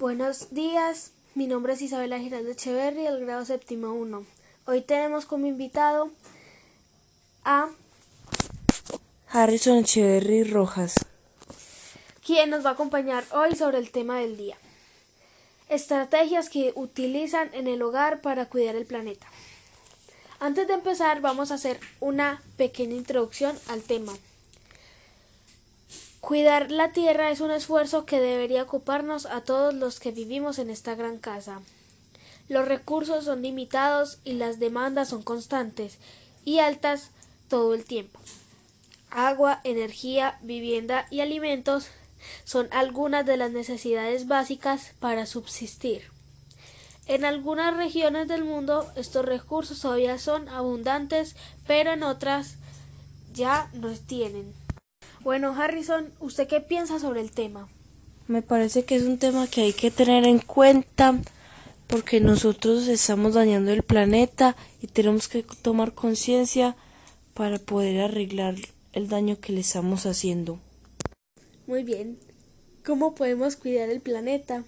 Buenos días, mi nombre es Isabela Giraldo Echeverri, del grado séptimo 1. Hoy tenemos como invitado a Harrison Echeverry Rojas, quien nos va a acompañar hoy sobre el tema del día. Estrategias que utilizan en el hogar para cuidar el planeta. Antes de empezar vamos a hacer una pequeña introducción al tema. Cuidar la tierra es un esfuerzo que debería ocuparnos a todos los que vivimos en esta gran casa. Los recursos son limitados y las demandas son constantes y altas todo el tiempo. Agua, energía, vivienda y alimentos son algunas de las necesidades básicas para subsistir. En algunas regiones del mundo estos recursos todavía son abundantes, pero en otras ya no tienen. Bueno, Harrison, ¿usted qué piensa sobre el tema? Me parece que es un tema que hay que tener en cuenta porque nosotros estamos dañando el planeta y tenemos que tomar conciencia para poder arreglar el daño que le estamos haciendo. Muy bien. ¿Cómo podemos cuidar el planeta?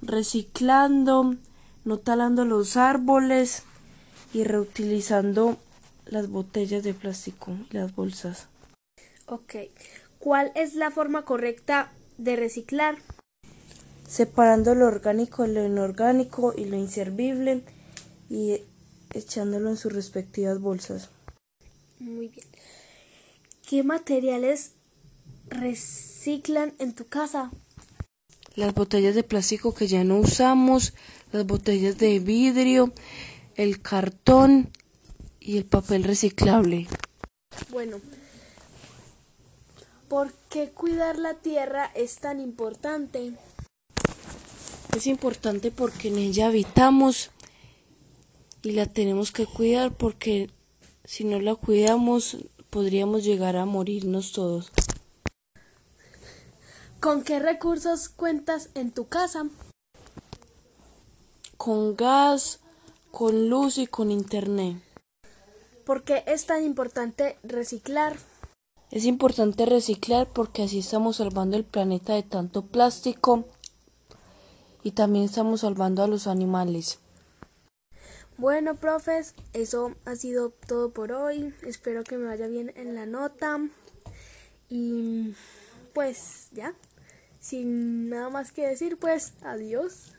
Reciclando, no talando los árboles y reutilizando las botellas de plástico y las bolsas. Ok. ¿Cuál es la forma correcta de reciclar? Separando lo orgánico de lo inorgánico y lo inservible y echándolo en sus respectivas bolsas. Muy bien. ¿Qué materiales reciclan en tu casa? Las botellas de plástico que ya no usamos, las botellas de vidrio, el cartón y el papel reciclable. Bueno, ¿Por qué cuidar la tierra es tan importante? Es importante porque en ella habitamos y la tenemos que cuidar porque si no la cuidamos podríamos llegar a morirnos todos. ¿Con qué recursos cuentas en tu casa? Con gas, con luz y con internet. ¿Por qué es tan importante reciclar? Es importante reciclar porque así estamos salvando el planeta de tanto plástico y también estamos salvando a los animales. Bueno, profes, eso ha sido todo por hoy. Espero que me vaya bien en la nota. Y pues ya, sin nada más que decir, pues adiós.